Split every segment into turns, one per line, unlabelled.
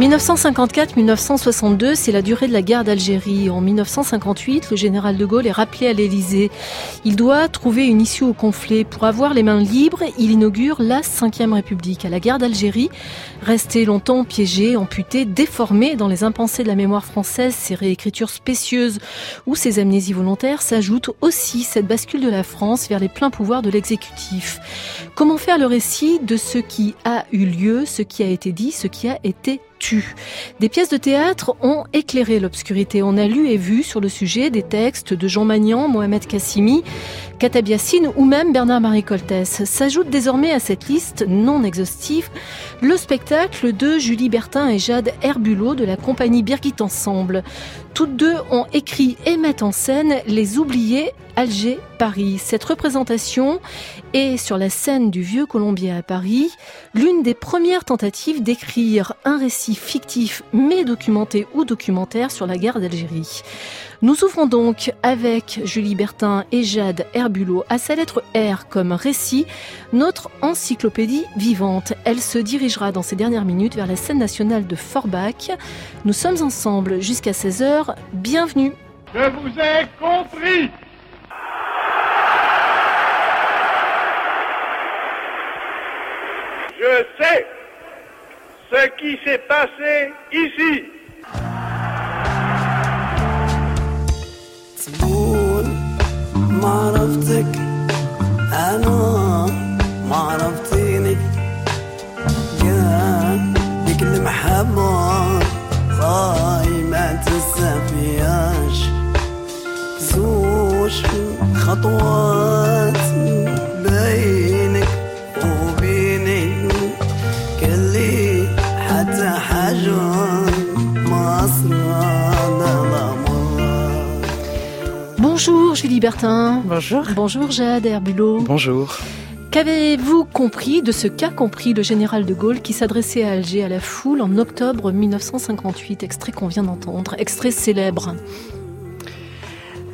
1954-1962, c'est la durée de la guerre d'Algérie. En 1958, le général de Gaulle est rappelé à l'Élysée. Il doit trouver une issue au conflit. Pour avoir les mains libres, il inaugure la Ve République. À la guerre d'Algérie, resté longtemps piégé, amputé, déformé dans les impensés de la mémoire française, ses réécritures spécieuses ou ses amnésies volontaires, s'ajoute aussi cette bascule de la France vers les pleins pouvoirs de l'exécutif. Comment faire le récit de ce qui a eu lieu, ce qui a été dit, ce qui a été des pièces de théâtre ont éclairé l'obscurité. On a lu et vu sur le sujet des textes de Jean Magnan, Mohamed Kassimi, Katab ou même Bernard-Marie Coltès. S'ajoute désormais à cette liste non exhaustive le spectacle de Julie Bertin et Jade Herbulot de la compagnie Birgit Ensemble. Toutes deux ont écrit et mettent en scène Les Oubliés Alger Paris. Cette représentation est sur la scène du Vieux Colombier à Paris, l'une des premières tentatives d'écrire un récit fictif mais documenté ou documentaire sur la guerre d'Algérie. Nous ouvrons donc avec Julie Bertin et Jade Herbulot à sa lettre R comme récit notre encyclopédie vivante. Elle se dirigera dans ces dernières minutes vers la scène nationale de Forbach. Nous sommes ensemble jusqu'à 16h. Bienvenue.
Je vous ai compris. Je sais ce qui s'est passé ici.
عرفتك أنا ما عرفتيني. كان ديك المحبة خاي ما تنسافياش زوج خطوات
Julie Bertin.
Bonjour.
Bonjour Jade Herbulot.
Bonjour.
Qu'avez-vous compris de ce qu'a compris le général de Gaulle qui s'adressait à Alger à la foule en octobre 1958, extrait qu'on vient d'entendre, extrait célèbre?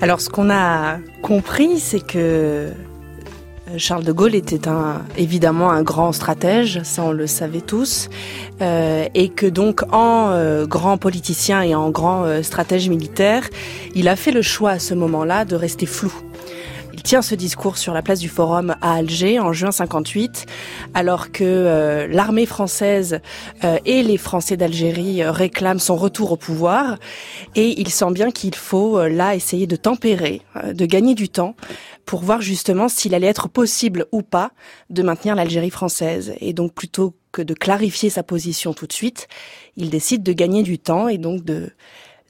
Alors ce qu'on a compris, c'est que Charles de Gaulle était un, évidemment un grand stratège, ça on le savait tous, euh, et que donc en euh, grand politicien et en grand euh, stratège militaire, il a fait le choix à ce moment-là de rester flou. Il tient ce discours sur la place du Forum à Alger en juin 58, alors que l'armée française et les Français d'Algérie réclament son retour au pouvoir, et il sent bien qu'il faut là essayer de tempérer, de gagner du temps pour voir justement s'il allait être possible ou pas de maintenir l'Algérie française. Et donc plutôt que de clarifier sa position tout de suite, il décide de gagner du temps et donc de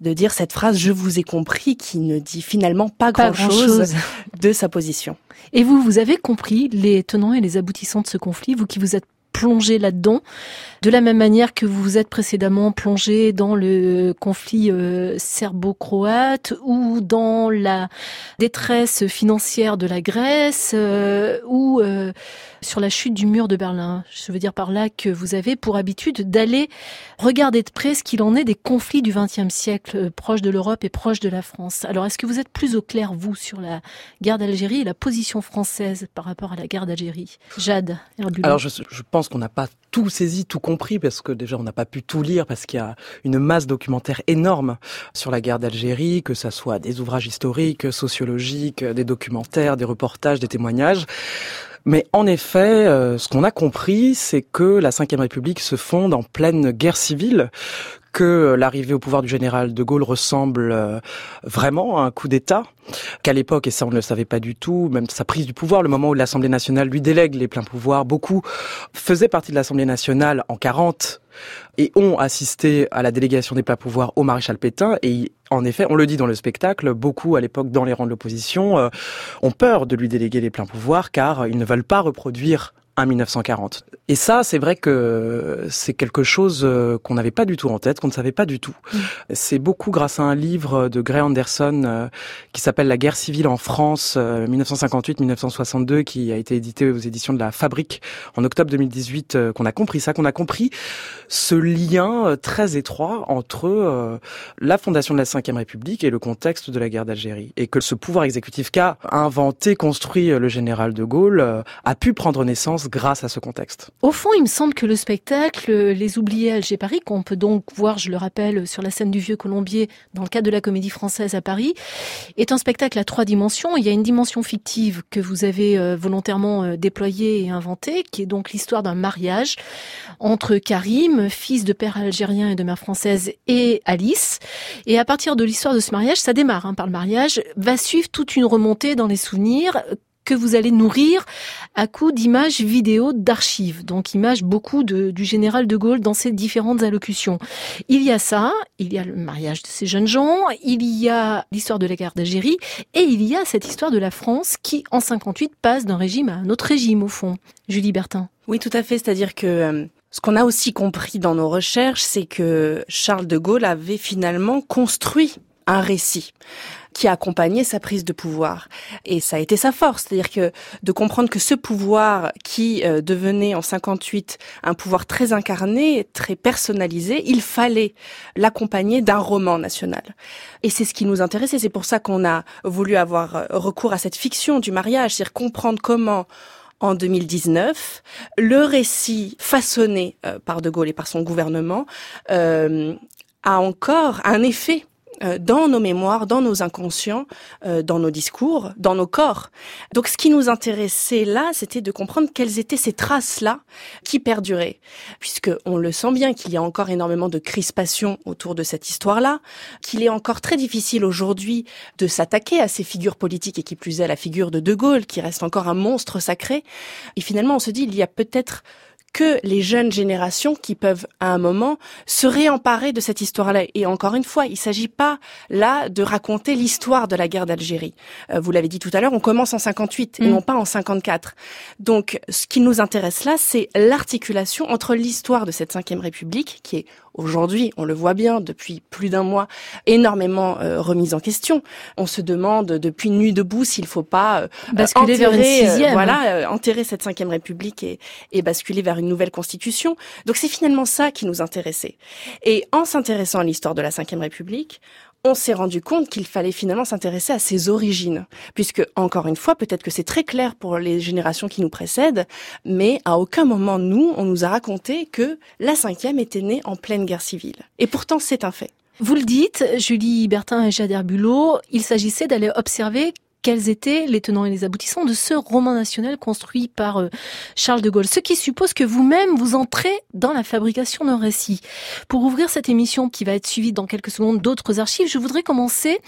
de dire cette phrase je vous ai compris qui ne dit finalement pas, grand-chose. de sa position.
Et vous, vous avez compris les tenants et les aboutissants de ce conflit, vous qui vous êtes plongé là-dedans, de la même manière que vous vous êtes précédemment plongé dans le conflit euh, serbo-croate ou dans la détresse financière de la Grèce euh, ou euh, sur la chute du mur de Berlin. Je veux dire par là que vous avez pour habitude d'aller regarder de près ce qu'il en est des conflits du XXe siècle, proches de l'Europe et proches de la France. Alors est-ce que vous êtes plus au clair, vous, sur la guerre d'Algérie et la position française par rapport à la guerre d'Algérie? Jade.
Alors je pense qu'on n'a pas tout saisi, tout compris, parce que déjà on n'a pas pu tout lire, parce qu'il y a une masse documentaire énorme sur la guerre d'Algérie, que ça soit des ouvrages historiques, sociologiques, des documentaires, des reportages, des témoignages. Mais en effet, euh, ce qu'on a compris, c'est que la Ve République se fonde en pleine guerre civile, que l'arrivée au pouvoir du général de Gaulle ressemble euh, vraiment à un coup d'État, qu'à l'époque, et ça on ne le savait pas du tout, même sa prise du pouvoir, le moment où l'Assemblée nationale lui délègue les pleins pouvoirs, beaucoup faisaient partie de l'Assemblée nationale en 40 et ont assisté à la délégation des pleins pouvoirs au maréchal Pétain. Et en effet, on le dit dans le spectacle, beaucoup à l'époque dans les rangs de l'opposition euh, ont peur de lui déléguer les pleins pouvoirs car ils ne veulent pas reproduire un 1940. Et ça, c'est vrai que c'est quelque chose euh, qu'on n'avait pas du tout en tête, qu'on ne savait pas du tout. Mm. C'est beaucoup grâce à un livre de Gray Anderson euh, qui s'appelle La guerre civile en France 1958-1962, euh, qui a été édité aux éditions de la Fabrique en octobre 2018, qu'on a compris ça, qu'on a compris ce lien très étroit entre la fondation de la Ve République et le contexte de la guerre d'Algérie. Et que ce pouvoir exécutif qu'a inventé, construit le général de Gaulle a pu prendre naissance grâce à ce contexte.
Au fond, il me semble que le spectacle Les Oubliés Alger Paris, qu'on peut donc voir, je le rappelle, sur la scène du Vieux Colombier dans le cadre de la Comédie Française à Paris, est un spectacle à trois dimensions. Il y a une dimension fictive que vous avez euh, volontairement euh, déployée et inventée, qui est donc l'histoire d'un mariage entre Karim, fils de père algérien et de mère française, et Alice. Et à partir de l'histoire de ce mariage, ça démarre hein, par le mariage, va suivre toute une remontée dans les souvenirs que vous allez nourrir à coup d'images vidéo d'archives, donc images beaucoup de, du général de Gaulle dans ses différentes allocutions. Il y a ça, il y a le mariage de ces jeunes gens, il y a l'histoire de la guerre d'Algérie, et il y a cette histoire de la France qui, en 58, passe d'un régime à un autre régime, au fond. Julie Bertin.
Oui, tout à fait, c'est-à-dire que euh, ce qu'on a aussi compris dans nos recherches, c'est que Charles de Gaulle avait finalement construit un récit qui a accompagné sa prise de pouvoir. Et ça a été sa force, c'est-à-dire que de comprendre que ce pouvoir qui euh, devenait en 58 un pouvoir très incarné, très personnalisé, il fallait l'accompagner d'un roman national. Et c'est ce qui nous intéressait, c'est pour ça qu'on a voulu avoir euh, recours à cette fiction du mariage, c'est-à-dire comprendre comment en 2019, le récit façonné euh, par De Gaulle et par son gouvernement a encore un effet euh, dans nos mémoires, dans nos inconscients, euh, dans nos discours, dans nos corps. Donc ce qui nous intéressait là, c'était de comprendre quelles étaient ces traces-là qui perduraient. Puisque on le sent bien qu'il y a encore énormément de crispation autour de cette histoire-là, qu'il est encore très difficile aujourd'hui de s'attaquer à ces figures politiques et qui plus est à la figure de De Gaulle, qui reste encore un monstre sacré. Et finalement, on se dit, il y a peut-être que les jeunes générations qui peuvent à un moment se réemparer de cette histoire-là. Et encore une fois, il ne s'agit pas là de raconter l'histoire de la guerre d'Algérie. Euh, vous l'avez dit tout à l'heure, on commence en 58 et mm. non pas en 54. Donc, ce qui nous intéresse là, c'est l'articulation entre l'histoire de cette cinquième République, qui est aujourd'hui, on le voit bien depuis plus d'un mois, énormément euh, remise en question. On se demande depuis nuit debout s'il faut pas euh, basculer enterrer, vers une voilà, enterrer cette cinquième République et, et basculer vers une nouvelle constitution. Donc c'est finalement ça qui nous intéressait. Et en s'intéressant à l'histoire de la Ve République, on s'est rendu compte qu'il fallait finalement s'intéresser à ses origines, puisque encore une fois, peut-être que c'est très clair pour les générations qui nous précèdent, mais à aucun moment nous, on nous a raconté que la cinquième était née en pleine guerre civile. Et pourtant, c'est un fait.
Vous le dites, Julie Bertin et Jader Bulot, il s'agissait d'aller observer quels étaient les tenants et les aboutissants de ce roman national construit par euh, Charles de Gaulle. Ce qui suppose que vous-même, vous entrez dans la fabrication d'un récit. Pour ouvrir cette émission qui va être suivie dans quelques secondes d'autres archives, je voudrais commencer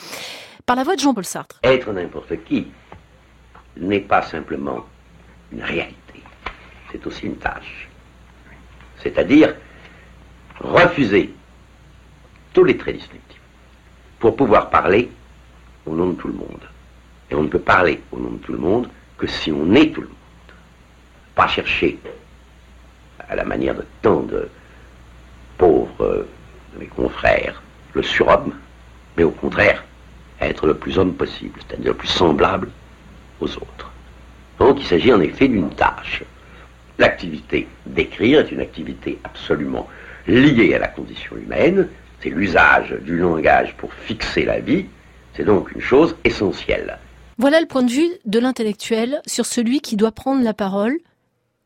par la voix de Jean-Paul Sartre.
Être n'importe qui n'est pas simplement une réalité, c'est aussi une tâche. C'est-à-dire refuser tous les traits distinctifs pour pouvoir parler au nom de tout le monde. Et on ne peut parler au nom de tout le monde que si on est tout le monde. Pas chercher, à la manière de tant de pauvres euh, mes confrères, le surhomme, mais au contraire, être le plus homme possible, c'est-à-dire le plus semblable aux autres. Donc il s'agit en effet d'une tâche. L'activité d'écrire est une activité absolument liée à la condition humaine, c'est l'usage du langage pour fixer la vie, c'est donc une chose essentielle.
Voilà le point de vue de l'intellectuel sur celui qui doit prendre la parole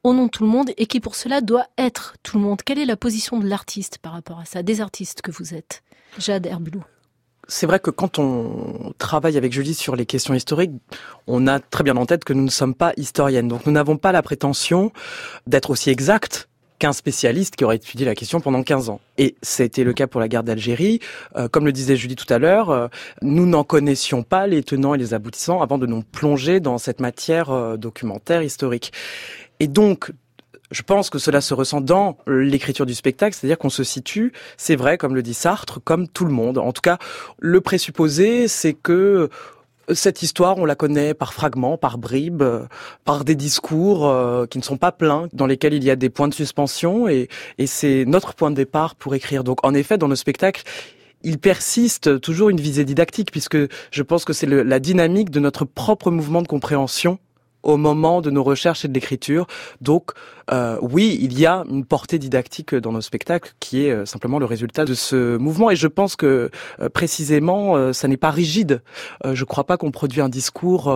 au nom de tout le monde et qui pour cela doit être tout le monde. Quelle est la position de l'artiste par rapport à ça, des artistes que vous êtes Jade Herboulou
c'est vrai que quand on travaille avec Julie sur les questions historiques, on a très bien en tête que nous ne sommes pas historiennes. Donc nous n'avons pas la prétention d'être aussi exacts qu'un spécialiste qui aurait étudié la question pendant 15 ans. Et c'était le cas pour la guerre d'Algérie. Euh, comme le disait Julie tout à l'heure, euh, nous n'en connaissions pas les tenants et les aboutissants avant de nous plonger dans cette matière euh, documentaire historique. Et donc, je pense que cela se ressent dans l'écriture du spectacle, c'est-à-dire qu'on se situe, c'est vrai, comme le dit Sartre, comme tout le monde. En tout cas, le présupposé, c'est que Cette histoire, on la connaît par fragments, par bribes, euh, par des discours euh, qui ne sont pas pleins, dans lesquels il y a des points de suspension, et, et c'est notre point de départ pour écrire. Donc en effet, dans nos spectacles, il persiste toujours une visée didactique, puisque je pense que c'est la dynamique de notre propre mouvement de compréhension au moment de nos recherches et de l'écriture. Donc euh, oui, il y a une portée didactique dans nos spectacles qui est euh, simplement le résultat de ce mouvement. Et je pense que euh, précisément, ça n'est pas rigide. je ne crois pas qu'on produit un discours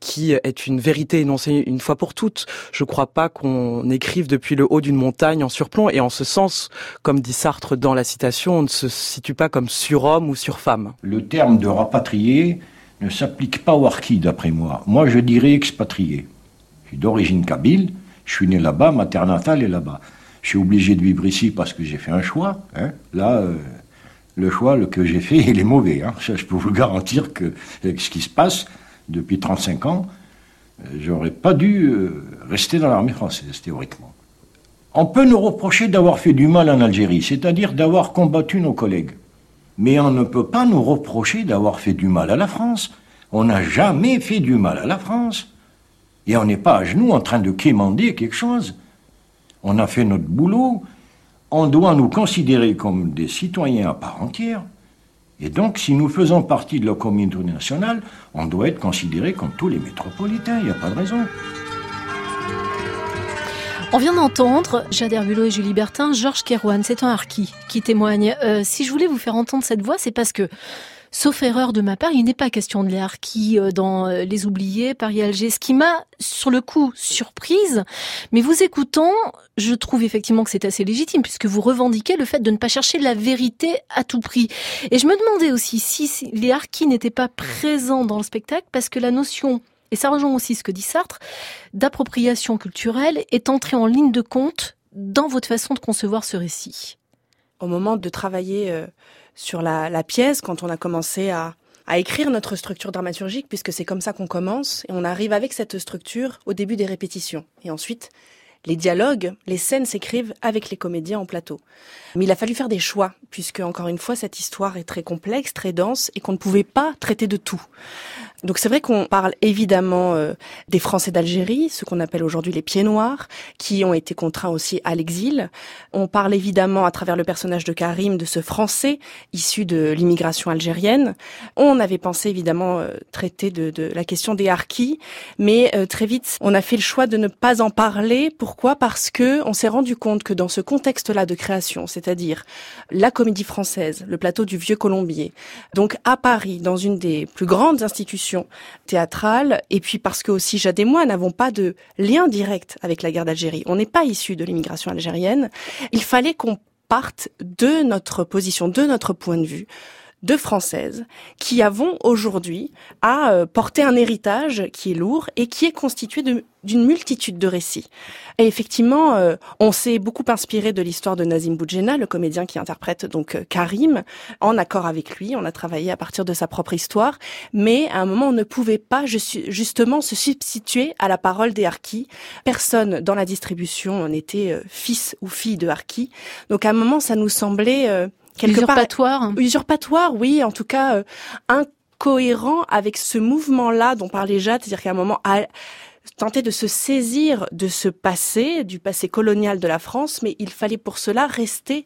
qui est une vérité énoncée une fois pour toutes. Je ne crois pas qu'on écrive depuis le haut d'une montagne en surplomb. Et en ce sens, comme dit Sartre dans la citation, on ne se situe pas comme surhomme ou surfemme.
Le terme de rapatrié ne s'applique pas aux harkis, d'après moi. Moi, je dirais expatrié. Je suis d'origine kabyle, je suis né là-bas, ma terre natale est là-bas. Je suis obligé de vivre ici parce que j'ai fait un choix. Hein. Là, euh, le choix que j'ai fait, il est mauvais. Hein. je peux vous garantir que avec ce qui se passe depuis 35 ans, euh, j'aurais pas dû euh, rester dans l'armée française, théoriquement. On peut nous reprocher d'avoir fait du mal en Algérie, c'est-à-dire d'avoir combattu nos collègues. Mais on ne peut pas nous reprocher d'avoir fait du mal à la France. On n'a jamais fait du mal à la France. Et on n'est pas à genoux en train de quémander quelque chose. On a fait notre boulot. On doit nous considérer comme des citoyens à part entière. Et donc, si nous faisons partie de la communauté nationale, on doit être considérés comme tous les métropolitains. Il n'y a pas de raison.
On vient d'entendre Jade Herbulot et Julie Bertin, Georges Kerouan, c'est un harki qui témoigne. Euh, si je voulais vous faire entendre cette voix, c'est parce que Sauf erreur de ma part, il n'est pas question de les euh, dans euh, Les Oubliés, Paris-Alger, ce qui m'a, sur le coup, surprise. Mais vous écoutant, je trouve effectivement que c'est assez légitime, puisque vous revendiquez le fait de ne pas chercher la vérité à tout prix. Et je me demandais aussi si les harkis n'étaient pas présents dans le spectacle, parce que la notion et ça rejoint aussi ce que dit Sartre, d'appropriation culturelle est entrée en ligne de compte dans votre façon de concevoir ce récit.
Au moment de travailler euh, sur la, pièce, quand on a commencé à, à écrire notre structure dramaturgique, puisque c'est comme ça qu'on commence, et on arrive avec cette structure au début des répétitions. Et ensuite, les dialogues, les scènes s'écrivent avec les comédiens en plateau. Mais il a fallu faire des choix, puisque encore une fois, cette histoire est très complexe, très dense, et qu'on ne pouvait pas traiter de tout. Donc c'est vrai qu'on parle évidemment euh, des Français d'Algérie, ce qu'on appelle aujourd'hui les pieds noirs, qui ont été contraints aussi à l'exil. On parle évidemment à travers le personnage de Karim de ce Français issu de l'immigration algérienne. On avait pensé évidemment euh, traiter de, de, la question des harkis, mais euh, très vite on a fait le choix de ne pas en parler. Pourquoi? Parce que on s'est rendu compte que dans ce contexte-là de création, c'est-à-dire la comédie française, le plateau du Vieux Colombier, donc à Paris, dans une des plus grandes institutions théâtrale, et puis parce que aussi Jade et moi n'avons pas de lien direct avec la guerre d'Algérie. On n'est pas issus de l'immigration algérienne. Il fallait qu'on parte de notre position, de notre point de vue, de Françaises qui avons aujourd'hui à euh, porter un héritage qui est lourd et qui est constitué d'une multitude de récits. Et effectivement, euh, on s'est beaucoup inspiré de l'histoire de Nazim Boudjena, le comédien qui interprète donc euh, Karim, en accord avec lui. On a travaillé à partir de sa propre histoire, mais à un moment, on ne pouvait pas justement se substituer à la parole des harkis. Personne dans la distribution n'était fils ou fille de harkis. Donc à un moment, ça nous semblait
quelque usurpatoire.
usurpatoire, oui, en tout cas euh, incohérent avec ce mouvement-là dont parlait Jade, c'est-à-dire qu'à un moment à tenter de se saisir de ce passé, du passé colonial de la France, mais il fallait pour cela rester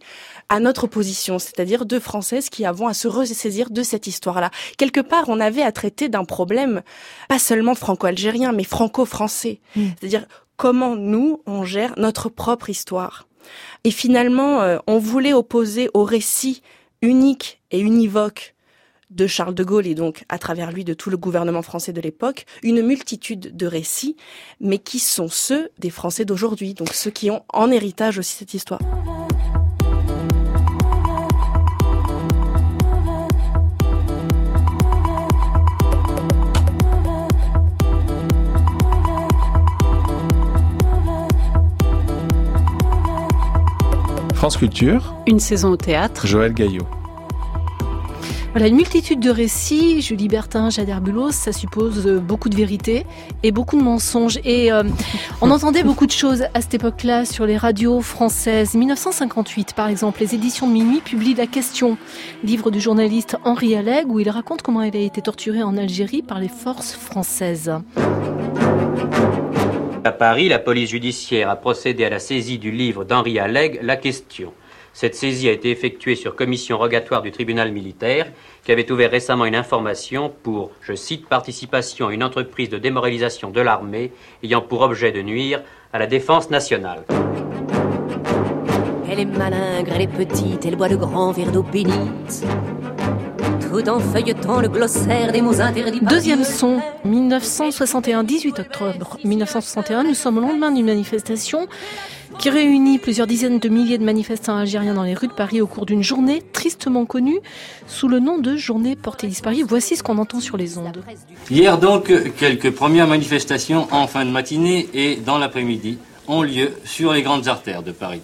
à notre position, c'est-à-dire deux Françaises qui avons à se ressaisir de cette histoire-là. Quelque part, on avait à traiter d'un problème pas seulement franco-algérien, mais franco-français. Mm. C'est-à-dire comment nous, on gère notre propre histoire. Et finalement, euh, on voulait opposer au récit unique et univoque de Charles de Gaulle et donc à travers lui de tout le gouvernement français de l'époque, une multitude de récits, mais qui sont ceux des Français d'aujourd'hui, donc ceux qui ont en héritage aussi cette histoire.
France Culture.
Une saison au théâtre.
Joël Gaillot.
Voilà, une multitude de récits, Julie Bertin, Jader Bulos, ça suppose euh, beaucoup de vérité et beaucoup de mensonges. Et euh, on entendait beaucoup de choses à cette époque-là sur les radios françaises. 1958, par exemple, les éditions de Minuit publient La Question, livre du journaliste Henri Alleg, où il raconte comment il a été torturé en Algérie par les forces françaises.
À Paris, la police judiciaire a procédé à la saisie du livre d'Henri Alleg, La Question. Cette saisie a été effectuée sur commission rogatoire du tribunal militaire, qui avait ouvert récemment une information pour, je cite, participation à une entreprise de démoralisation de l'armée ayant pour objet de nuire à la défense nationale.
Elle est malingre, elle est petite, elle boit de grands verres d'eau bénite. Tout en feuilletant le glossaire des mots interdits.
Deuxième son, 1961, 18 octobre 1961, nous sommes au lendemain d'une manifestation qui réunit plusieurs dizaines de milliers de manifestants algériens dans les rues de Paris au cours d'une journée tristement connue sous le nom de journée portée disparue. Voici ce qu'on entend sur les ondes.
Hier donc, quelques premières manifestations en fin de matinée et dans l'après-midi ont lieu sur les grandes artères de Paris.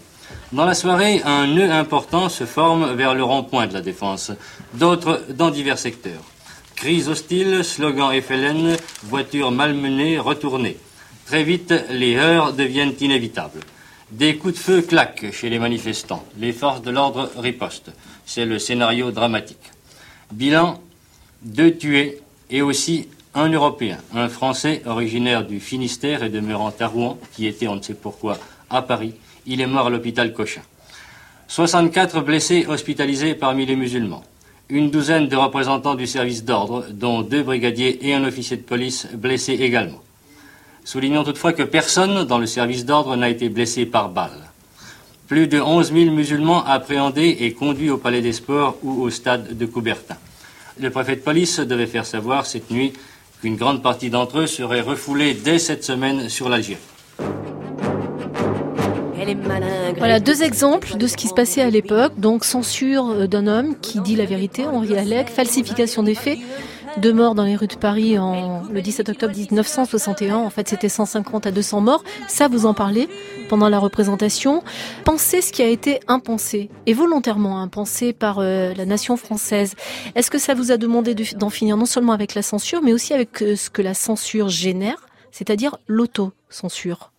Dans la soirée, un nœud important se forme vers le rond-point de la Défense, d'autres dans divers secteurs. Crise hostile, slogan FLN, voitures malmenées, retournées. Très vite, les heures deviennent inévitables. Des coups de feu claquent chez les manifestants. Les forces de l'ordre ripostent. C'est le scénario dramatique. Bilan, deux tués et aussi un Européen, un Français originaire du Finistère et demeurant à Rouen, qui était, on ne sait pourquoi, à Paris. Il est mort à l'hôpital Cochin. 64 blessés hospitalisés parmi les musulmans. Une douzaine de représentants du service d'ordre, dont deux brigadiers et un officier de police blessés également. Soulignons toutefois que personne dans le service d'ordre n'a été blessé par balle. Plus de 11 000 musulmans appréhendés et conduits au palais des sports ou au stade de Coubertin. Le préfet de police devait faire savoir cette nuit qu'une grande partie d'entre eux serait refoulée dès cette semaine sur l'Algérie.
Voilà deux exemples de ce qui se passait à l'époque. Donc censure d'un homme qui dit la vérité, Henri Alec, falsification des faits, deux morts dans les rues de Paris en, le 17 octobre 1961. En fait, c'était 150 à 200 morts. Ça, vous en parlez pendant la représentation. Pensez ce qui a été impensé, et volontairement impensé par euh, la nation française. Est-ce que ça vous a demandé d'en finir non seulement avec la censure, mais aussi avec euh, ce que la censure génère, c'est-à-dire l'auto-censure?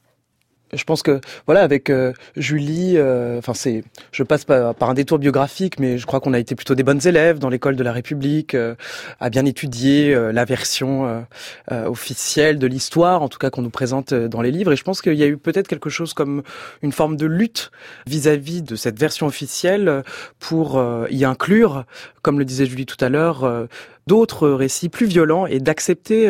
Je pense que voilà avec euh, Julie, euh, enfin c'est, je passe par, un détour biographique, mais je crois qu'on a été plutôt des bonnes élèves dans l'école de la République, euh, à bien étudier la version officielle de l'histoire, en tout cas qu'on nous présente dans les livres. Et je pense qu'il y a eu peut-être quelque chose comme une forme de lutte vis-à-vis -vis de cette version officielle pour y inclure, comme le disait Julie tout à l'heure, d'autres récits plus violents et d'accepter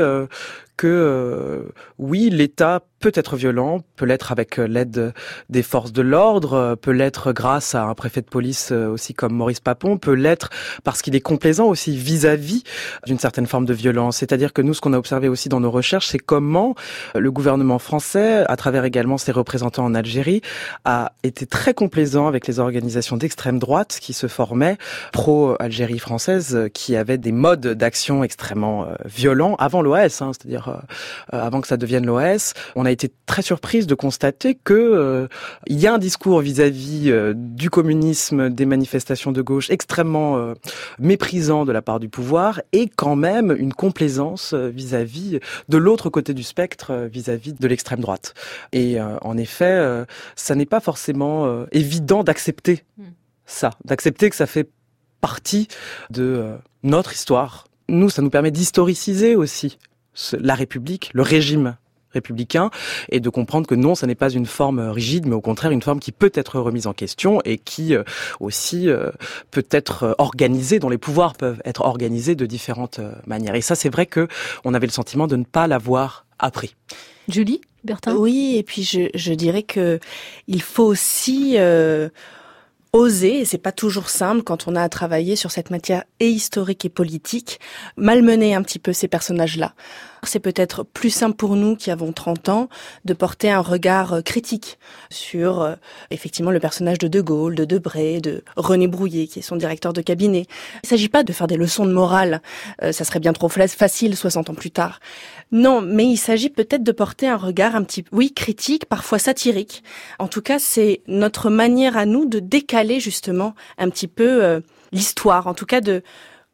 que oui, l'État peut être violent, peut l'être avec euh, l'aide des forces de l'ordre, euh, peut l'être grâce à un préfet de police euh, aussi comme Maurice Papon, peut l'être parce qu'il est complaisant aussi vis-à-vis d'une certaine forme de violence. C'est-à-dire que nous, ce qu'on a observé aussi dans nos recherches, c'est comment le gouvernement français, à travers également ses représentants en Algérie, a été très complaisant avec les organisations d'extrême droite qui se formaient pro-Algérie française, qui avaient des modes d'action extrêmement violents avant l'OS, hein, c'est-à-dire avant que ça devienne l'OS. On a été très surprise de constater que euh, il y a un discours vis-à-vis euh, du communisme, des manifestations de gauche extrêmement euh, méprisant de la part du pouvoir et quand même une complaisance vis-à-vis de l'autre côté du spectre vis-à-vis de l'extrême droite. Et en effet, ça n'est pas forcément évident d'accepter hmm. ça, d'accepter que ça fait partie de notre histoire. Nous, ça nous permet d'historiciser aussi la République, le régime républicain et de comprendre que non, ça n'est pas une forme rigide, mais au contraire une forme qui peut être remise en question et qui euh, aussi euh, peut être euh, organisée, dont les pouvoirs peuvent être organisés de différentes manières. Et ça, c'est vrai que on avait le sentiment de ne pas l'avoir appris.
Julie, Bertin?
Oui, et puis je, je dirais que il faut aussi oser, et c'est pas toujours simple quand on a à travailler sur cette matière et historique et politique, malmener un petit peu ces personnages-là. C'est peut-être plus simple pour nous qui avons 30 ans de porter un regard euh, critique sur euh, effectivement le personnage de De Gaulle, de Debré, de René Brouillet qui est son directeur de cabinet. Il s'agit pas de faire des leçons de morale, euh, ça serait bien trop facile 60 ans plus tard. Non, mais il s'agit peut-être de porter un regard un petit oui, critique, parfois satirique. En tout cas, c'est notre manière à nous de décaler justement un petit peu l'histoire, en tout cas de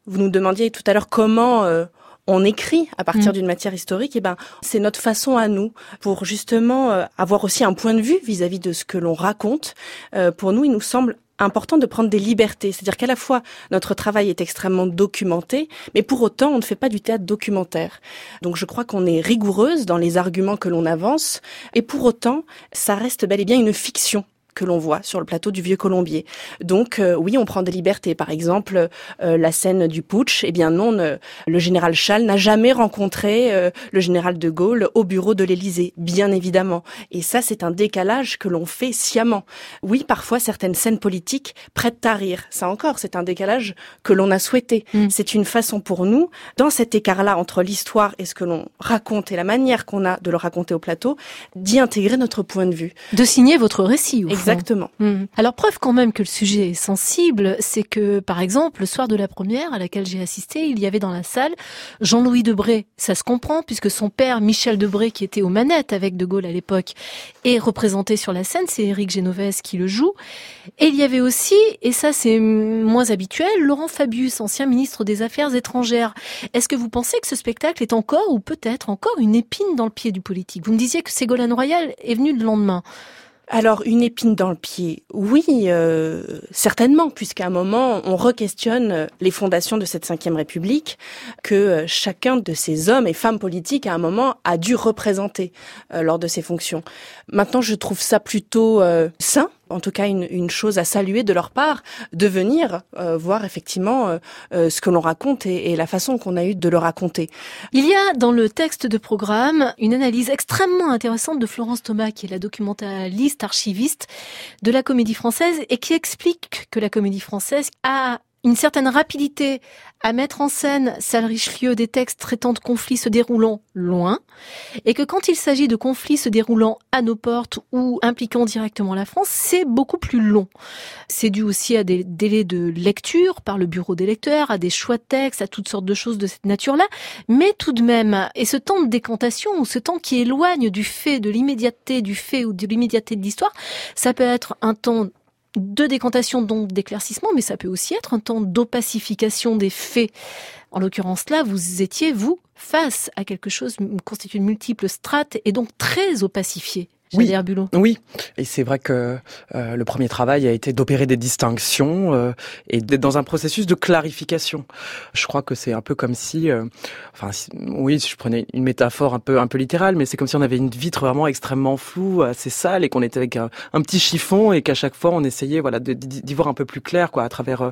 Vous nous demandiez tout à l'heure comment euh, on écrit à partir
Mm.
d'une matière historique, et ben c'est notre façon à nous pour justement euh, avoir aussi un point de vue vis-à-vis de ce que l'on raconte. Euh, pour nous, il nous semble important de prendre des libertés, c'est-à-dire qu'à la fois notre travail est extrêmement documenté, mais pour autant on ne fait pas du théâtre documentaire. Donc je crois qu'on est rigoureuse dans les arguments que l'on avance, et pour autant ça reste bel et bien une fiction que l'on voit sur le plateau du Vieux Colombier. Donc euh, oui, on prend des libertés. Par exemple, euh, la scène du putsch, eh bien non, ne- le général Schall n'a jamais rencontré euh, le général de Gaulle au bureau de l'Élysée, bien évidemment. Et ça, c'est un décalage que l'on fait sciemment. Oui, parfois certaines scènes politiques prêtent à rire. Ça encore, c'est un décalage que l'on a souhaité. C'est une façon pour nous, dans cet écart-là entre l'histoire et ce que l'on raconte et la manière qu'on a de le raconter au plateau, d'y intégrer notre point de vue.
De signer votre récit. Au.
Exactement.
Hmm. Alors preuve quand même que le sujet est sensible, c'est que par exemple le soir de la première à laquelle j'ai assisté, il y avait dans la salle Jean-Louis Debré. Ça se comprend puisque son père Michel Debré, qui était aux manettes avec De Gaulle à l'époque, est représenté sur la scène. C'est Éric Genovès qui le joue. Et il y avait aussi, et ça c'est moins habituel, Laurent Fabius, ancien ministre des Affaires étrangères. Est-ce que vous pensez que ce spectacle est encore ou peut-être encore une épine dans le pied du politique? Vous me disiez que Ségolène Royal est venu le lendemain.
Alors, une épine dans le pied, oui, euh, certainement, puisqu'à un moment, on re-questionne les fondations de cette cinquième République que euh, chacun de ces hommes et femmes politiques, à un moment, a dû représenter euh, lors de ses fonctions. Maintenant, je trouve ça plutôt euh, sain, en tout cas une, une chose à saluer de leur part, de venir euh, voir effectivement euh, euh, ce que l'on raconte et, et la façon qu'on a eu de le raconter.
Il y a dans le texte de programme une analyse extrêmement intéressante de Florence Thomas, qui est la documentaliste archiviste de la comédie française et qui explique que la comédie française a une certaine rapidité à mettre en scène, salle Richelieu, des textes traitant de conflits se déroulant loin, et que quand il s'agit de conflits se déroulant à nos portes ou impliquant directement la France, c'est beaucoup plus long. C'est dû aussi à des délais de lecture par le bureau des lecteurs, à des choix de textes, à toutes sortes de choses de cette nature-là, mais tout de même, et ce temps de décantation ou ce temps qui éloigne du fait, de l'immédiateté du fait ou de l'immédiateté de l'histoire, ça peut être un temps de décantation, donc d'éclaircissement, mais ça peut aussi être un temps d'opacification des faits. En l'occurrence là, vous étiez, vous, face à quelque chose constitué de multiples strates et donc très opacifié.
Oui.
Bulot.
Oui, et c'est vrai que euh, le premier travail a été d'opérer des distinctions euh, et d'être dans un processus de clarification. Je crois que c'est un peu comme si, euh, enfin, si- oui, si je prenais une métaphore un peu un peu littérale, mais c'est comme si on avait une vitre vraiment extrêmement floue, assez sale, et qu'on était avec un, un petit chiffon et qu'à chaque fois on essayait, voilà, d'y voir un peu plus clair, quoi, à travers euh,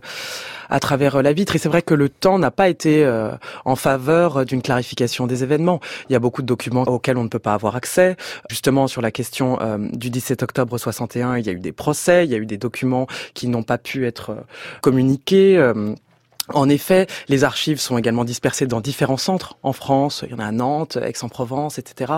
à travers euh, la vitre. Et c'est vrai que le temps n'a pas été euh, en faveur d'une clarification des événements. Il y a beaucoup de documents auxquels on ne peut pas avoir accès. Justement, sur la question euh, du 17 octobre 61, il y a eu des procès, il y a eu des documents qui n'ont pas pu être euh, communiqués. euh, en effet, les archives sont également dispersées dans différents centres en France. Il y en a à Nantes, Aix-en-Provence, etc.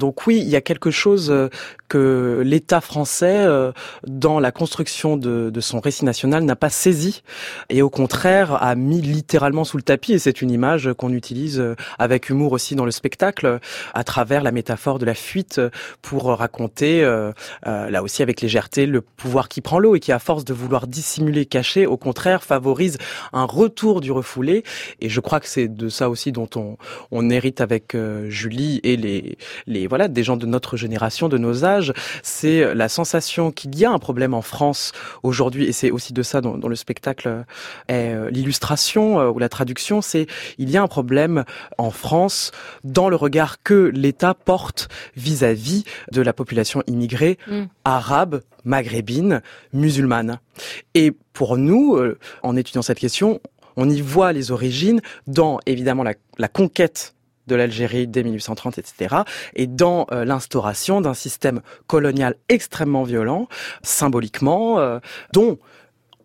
Donc oui, il y a quelque chose euh, que l'État français, euh, dans la construction de, son récit national, n'a pas saisi et au contraire a mis littéralement sous le tapis. Et c'est une image qu'on utilise euh, avec humour aussi dans le spectacle, à travers la métaphore de la fuite, pour raconter, là aussi avec légèreté, le pouvoir qui prend l'eau et qui, à force de vouloir dissimuler, cacher, au contraire favorise un retour du refoulé. Et je crois que c'est de ça aussi dont on, on hérite avec euh, Julie et les, les voilà des gens de notre génération, de nos âges. C'est la sensation qu'il y a un problème en France aujourd'hui, et c'est aussi de ça dont, dont le spectacle est euh, l'illustration euh, ou la traduction. C'est il y a un problème en France dans le regard que l'État porte vis-à-vis de la population immigrée
Mm.
arabe, maghrébine, musulmane. Et pour nous, euh, en étudiant cette question, on y voit les origines dans évidemment la, conquête de l'Algérie dès 1830, etc., et dans euh, l'instauration d'un système colonial extrêmement violent, symboliquement, euh, dont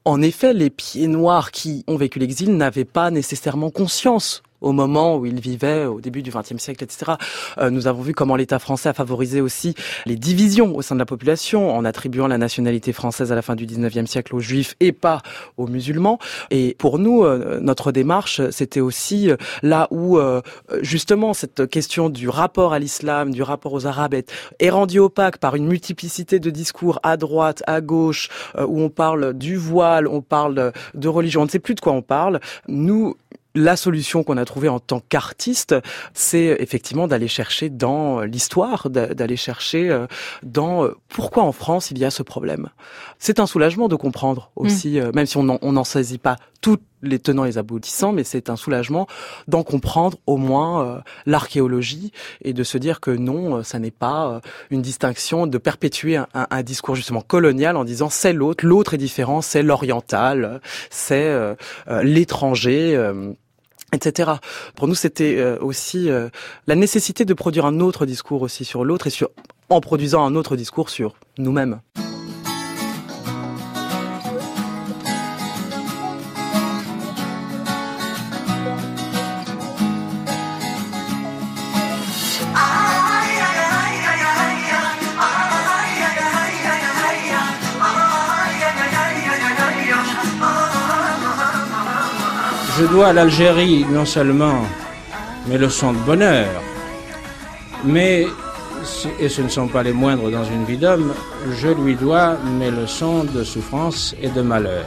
en effet, les pieds noirs qui ont vécu l'exil n'avaient pas nécessairement conscience au moment où il vivait, au début du XXe siècle, etc. Euh, nous avons vu comment l'État français a favorisé aussi les divisions au sein de la population en attribuant la nationalité française à la fin du XIXe siècle aux Juifs et pas aux musulmans. Et pour nous, euh, notre démarche, c'était aussi euh, là où justement cette question du rapport à l'islam, du rapport aux Arabes est, rendue opaque par une multiplicité de discours à droite, à gauche, où on parle du voile, on parle de religion, on ne sait plus de quoi on parle. Nous, la solution qu'on a trouvée en tant qu'artiste, c'est effectivement d'aller chercher dans l'histoire, d'aller chercher euh, dans euh, pourquoi en France il y a ce problème. C'est un soulagement de comprendre aussi, mm. euh, même si on n'en saisit pas tous les tenants et les aboutissants, mais c'est un soulagement d'en comprendre au moins l'archéologie et de se dire que non, ça n'est pas une distinction de perpétuer un, un, discours justement colonial en disant c'est l'autre, l'autre est différent, c'est l'oriental, c'est l'étranger etc. Pour nous, c'était euh, aussi euh, la nécessité de produire un autre discours aussi sur l'autre et sur en produisant un autre discours sur nous-mêmes.
Dois à l'Algérie non seulement mes leçons de bonheur, mais, et ce ne sont pas les moindres dans une vie d'homme, je lui dois mes leçons de souffrance et de malheur.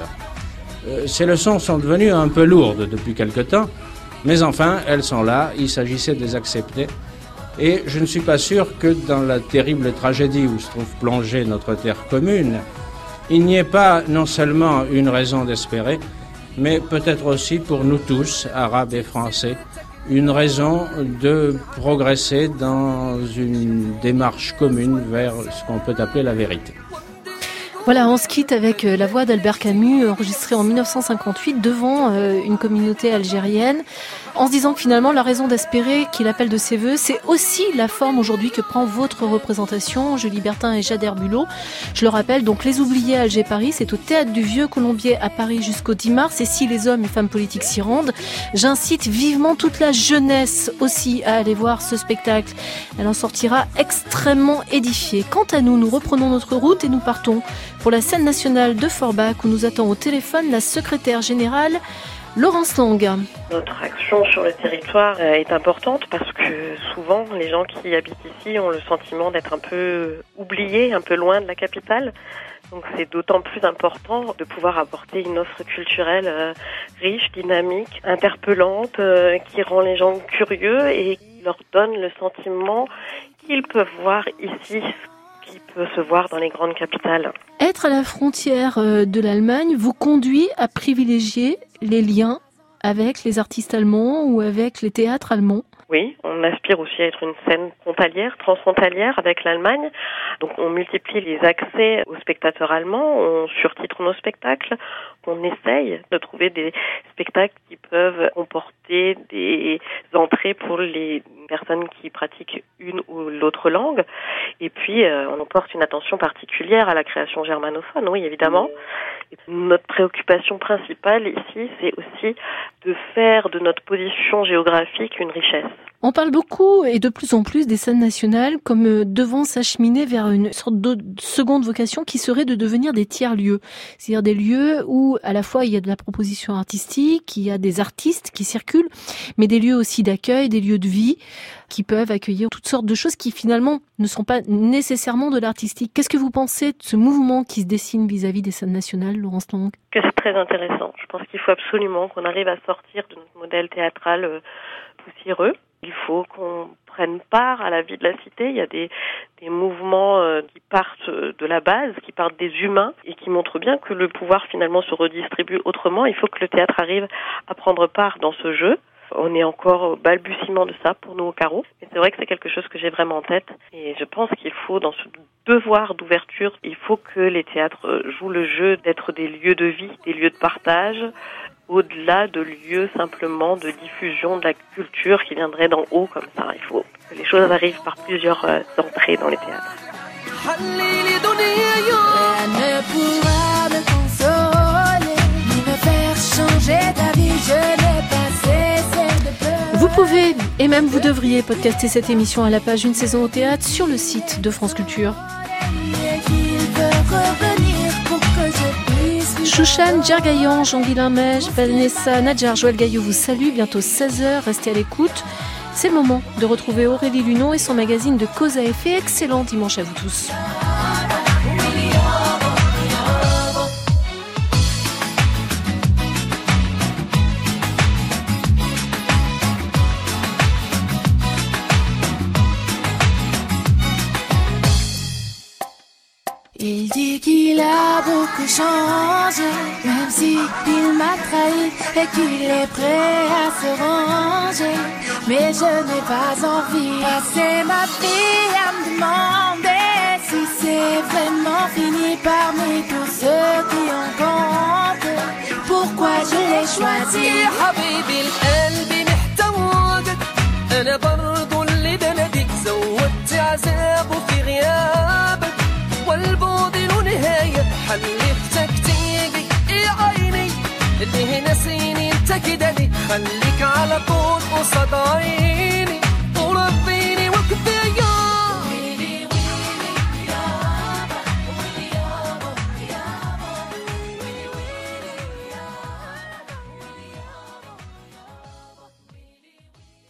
Euh, ces leçons sont devenues un peu lourdes depuis quelque temps, mais enfin, elles sont là, il s'agissait de les accepter. Et je ne suis pas sûr que dans la terrible tragédie où se trouve plongée notre terre commune, il n'y ait pas non seulement une raison d'espérer, mais peut-être aussi pour nous tous, Arabes et Français, une raison de progresser dans une démarche commune vers ce qu'on peut appeler la vérité.
Voilà, on se quitte avec euh, la voix d'Albert Camus, enregistrée en 1958 devant euh, une communauté algérienne en se disant que finalement la raison d'espérer qu'il appelle de ses voeux, c'est aussi la forme aujourd'hui que prend votre représentation, Julie Bertin et Jade Herbulot. Je le rappelle, donc Les Oubliés à Alger-Paris, c'est au Théâtre du Vieux Colombier à Paris jusqu'au 10 mars, et si les hommes et femmes politiques s'y rendent, j'incite vivement toute la jeunesse aussi à aller voir ce spectacle. Elle en sortira extrêmement édifiée. Quant à nous, nous reprenons notre route et nous partons pour la scène nationale de Forbach où nous attend au téléphone la secrétaire générale Laurence Long.
Notre action sur le territoire euh, est importante parce que souvent les gens qui habitent ici ont le sentiment d'être un peu oubliés, un peu loin de la capitale. Donc c'est d'autant plus important de pouvoir apporter une offre culturelle euh, riche, dynamique, interpellante, euh, qui rend les gens curieux et qui leur donne le sentiment qu'ils peuvent voir ici qui peut se voir dans les grandes capitales.
Être à la frontière de l'Allemagne vous conduit à privilégier les liens avec les artistes allemands ou avec les théâtres allemands
oui, on aspire aussi à être une scène frontalière, transfrontalière avec l'Allemagne. Donc on multiplie les accès aux spectateurs allemands, on surtitre nos spectacles, on essaye de trouver des spectacles qui peuvent comporter des entrées pour les personnes qui pratiquent une ou l'autre langue. Et puis euh, on porte une attention particulière à la création germanophone, oui évidemment. notre préoccupation principale ici, c'est aussi de faire de notre position géographique une richesse.
On parle beaucoup et de plus en plus des scènes nationales comme euh, devant s'acheminer vers une sorte de seconde vocation qui serait de devenir des tiers-lieux. C'est-à-dire des lieux où à la fois il y a de la proposition artistique, il y a des artistes qui circulent, mais des lieux aussi d'accueil, des lieux de vie qui peuvent accueillir toutes sortes de choses qui finalement ne sont pas nécessairement de l'artistique. Qu'est-ce que vous pensez de ce mouvement qui se dessine vis-à-vis des scènes nationales, Laurence Lang?
Que c'est très intéressant. Je pense qu'il faut absolument qu'on arrive à sortir de notre modèle théâtral euh, poussiéreux il faut qu'on prenne part à la vie de la cité. Il y a des, mouvements euh, qui partent de la base, qui partent des humains et qui montrent bien que le pouvoir finalement se redistribue autrement. Il faut que le théâtre arrive à prendre part dans ce jeu. On est encore au balbutiement de ça pour nous au carreau. C'est vrai que c'est quelque chose que j'ai vraiment en tête. Et je pense qu'il faut, dans ce devoir d'ouverture, il faut que les théâtres jouent le jeu d'être des lieux de vie, des lieux de partage, au-delà de lieux simplement de diffusion de la culture qui viendrait d'en haut comme ça. Il faut que les choses arrivent par plusieurs euh, entrées dans les théâtres.
ne pourra me consoler, ni me faire changer d'avis. Je n'ai pas cessé de pleurer.
pouvez, et même vous devriez, podcaster cette émission à la page Une saison au théâtre sur le site de France Culture. Chouchan, Djergayan, Jean-Guilain Mèche, Vanessa, Nadjar, Joël Gaillot vous salue. Bientôt 16h, restez à l'écoute. C'est le moment de retrouver Aurélie Lunon et son magazine de cause à effet. Excellent dimanche à vous tous.
Il dit qu'il a beaucoup changé, même si il m'a trahi et qu'il est prêt à se ranger. Mais je n'ai pas envie de passer ma vie à me demander si c'est vraiment fini parmi tous ceux qui ont compté. Pourquoi je l'ai choisi?
يا حبيبي القلب محتاجك انا برضو اللي بناديك زودت عذابه في غيابك والبعد له نهاية. حلفتك تيجي يا عيني. اللي هنا سيني انت كده ليه خليك على طول قصاد عيني.